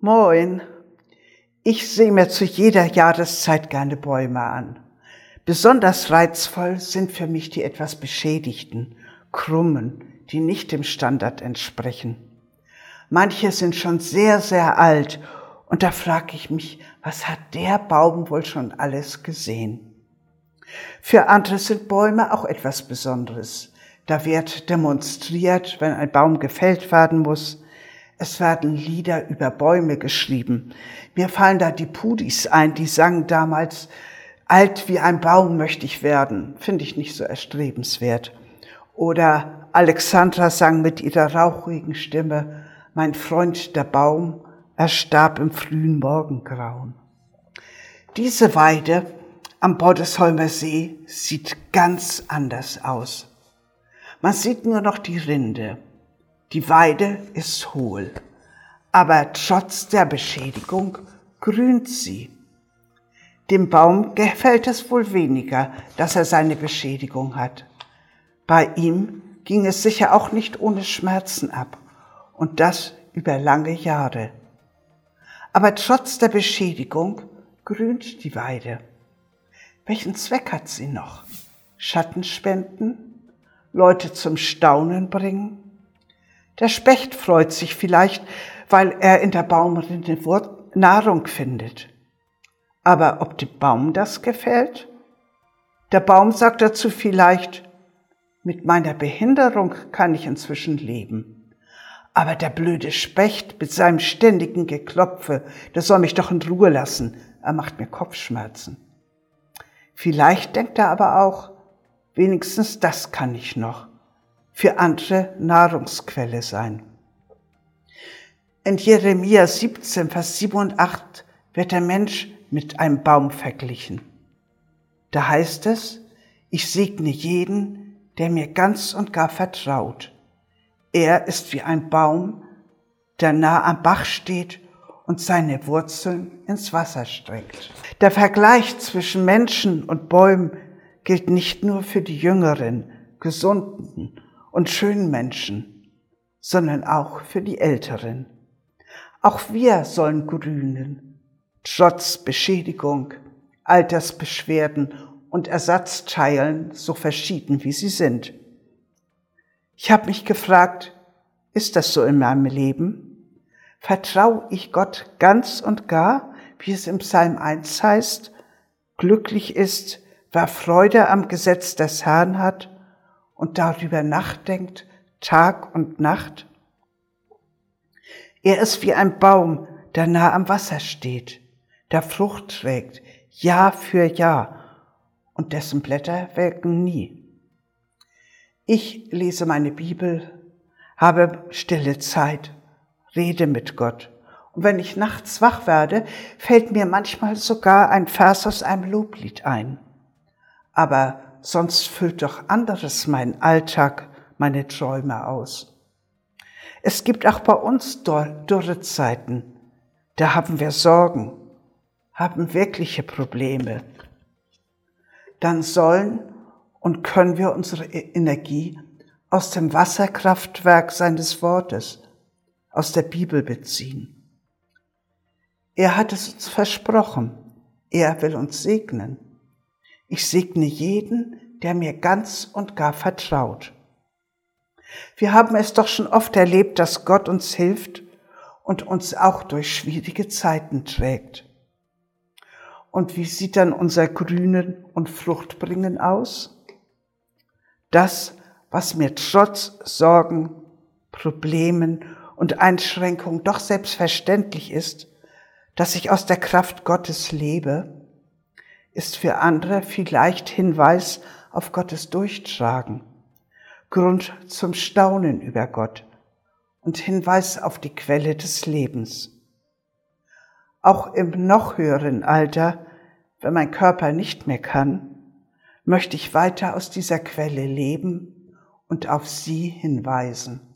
Moin. Ich sehe mir zu jeder Jahreszeit gerne Bäume an. Besonders reizvoll sind für mich die etwas beschädigten, krummen, die nicht dem Standard entsprechen. Manche sind schon sehr, sehr alt und da frage ich mich, was hat der Baum wohl schon alles gesehen? Für andere sind Bäume auch etwas Besonderes. Da wird demonstriert, wenn ein Baum gefällt werden muss. Es werden Lieder über Bäume geschrieben. Mir fallen da die Pudis ein, die sangen damals, alt wie ein Baum möchte ich werden. Finde ich nicht so erstrebenswert. Oder Alexandra sang mit ihrer rauchigen Stimme, mein Freund der Baum, er starb im frühen Morgengrauen. Diese Weide am Boddesholmer See sieht ganz anders aus. Man sieht nur noch die Rinde. Die Weide ist hohl, aber trotz der Beschädigung grünt sie. Dem Baum gefällt es wohl weniger, dass er seine Beschädigung hat. Bei ihm ging es sicher auch nicht ohne Schmerzen ab, und das über lange Jahre. Aber trotz der Beschädigung grünt die Weide. Welchen Zweck hat sie noch? Schatten spenden? Leute zum Staunen bringen? Der Specht freut sich vielleicht, weil er in der Baumrinde Nahrung findet. Aber ob dem Baum das gefällt? Der Baum sagt dazu vielleicht, mit meiner Behinderung kann ich inzwischen leben. Aber der blöde Specht mit seinem ständigen Geklopfe, der soll mich doch in Ruhe lassen. Er macht mir Kopfschmerzen. Vielleicht denkt er aber auch, wenigstens das kann ich noch für andere Nahrungsquelle sein. In Jeremia 17, Vers 7 und 8 wird der Mensch mit einem Baum verglichen. Da heißt es, ich segne jeden, der mir ganz und gar vertraut. Er ist wie ein Baum, der nah am Bach steht und seine Wurzeln ins Wasser streckt. Der Vergleich zwischen Menschen und Bäumen gilt nicht nur für die jüngeren, gesunden und schönen Menschen, sondern auch für die Älteren. Auch wir sollen grünen, trotz Beschädigung, Altersbeschwerden und Ersatzteilen, so verschieden wie sie sind. Ich habe mich gefragt, ist das so in meinem Leben? Vertraue ich Gott ganz und gar, wie es im Psalm 1 heißt, glücklich ist, wer Freude am Gesetz des Herrn hat und darüber nachdenkt, Tag und Nacht? Er ist wie ein Baum, der nah am Wasser steht, der Frucht trägt, Jahr für Jahr, und dessen Blätter welken nie. Ich lese meine Bibel, habe stille Zeit, rede mit Gott. Und wenn ich nachts wach werde, fällt mir manchmal sogar ein Vers aus einem Loblied ein. Aber sonst füllt doch anderes meinen Alltag, meine Träume aus. Es gibt auch bei uns dürre Zeiten. Da haben wir Sorgen, haben wirkliche Probleme. Dann sollen und können wir unsere e-, Energie aus dem Wasserkraftwerk seines Wortes, aus der Bibel beziehen. Er hat es uns versprochen. Er will uns segnen. Ich segne jeden, der mir ganz und gar vertraut. Wir haben es doch schon oft erlebt, dass Gott uns hilft und uns auch durch schwierige Zeiten trägt. Und wie sieht dann unser Grünen und Fruchtbringen aus? Das, was mir trotz Sorgen, Problemen und Einschränkungen doch selbstverständlich ist, dass ich aus der Kraft Gottes lebe, ist für andere vielleicht Hinweis auf Gottes Durchtragen, Grund zum Staunen über Gott und Hinweis auf die Quelle des Lebens. Auch im noch höheren Alter, wenn mein Körper nicht mehr kann, möchte ich weiter aus dieser Quelle leben und auf sie hinweisen.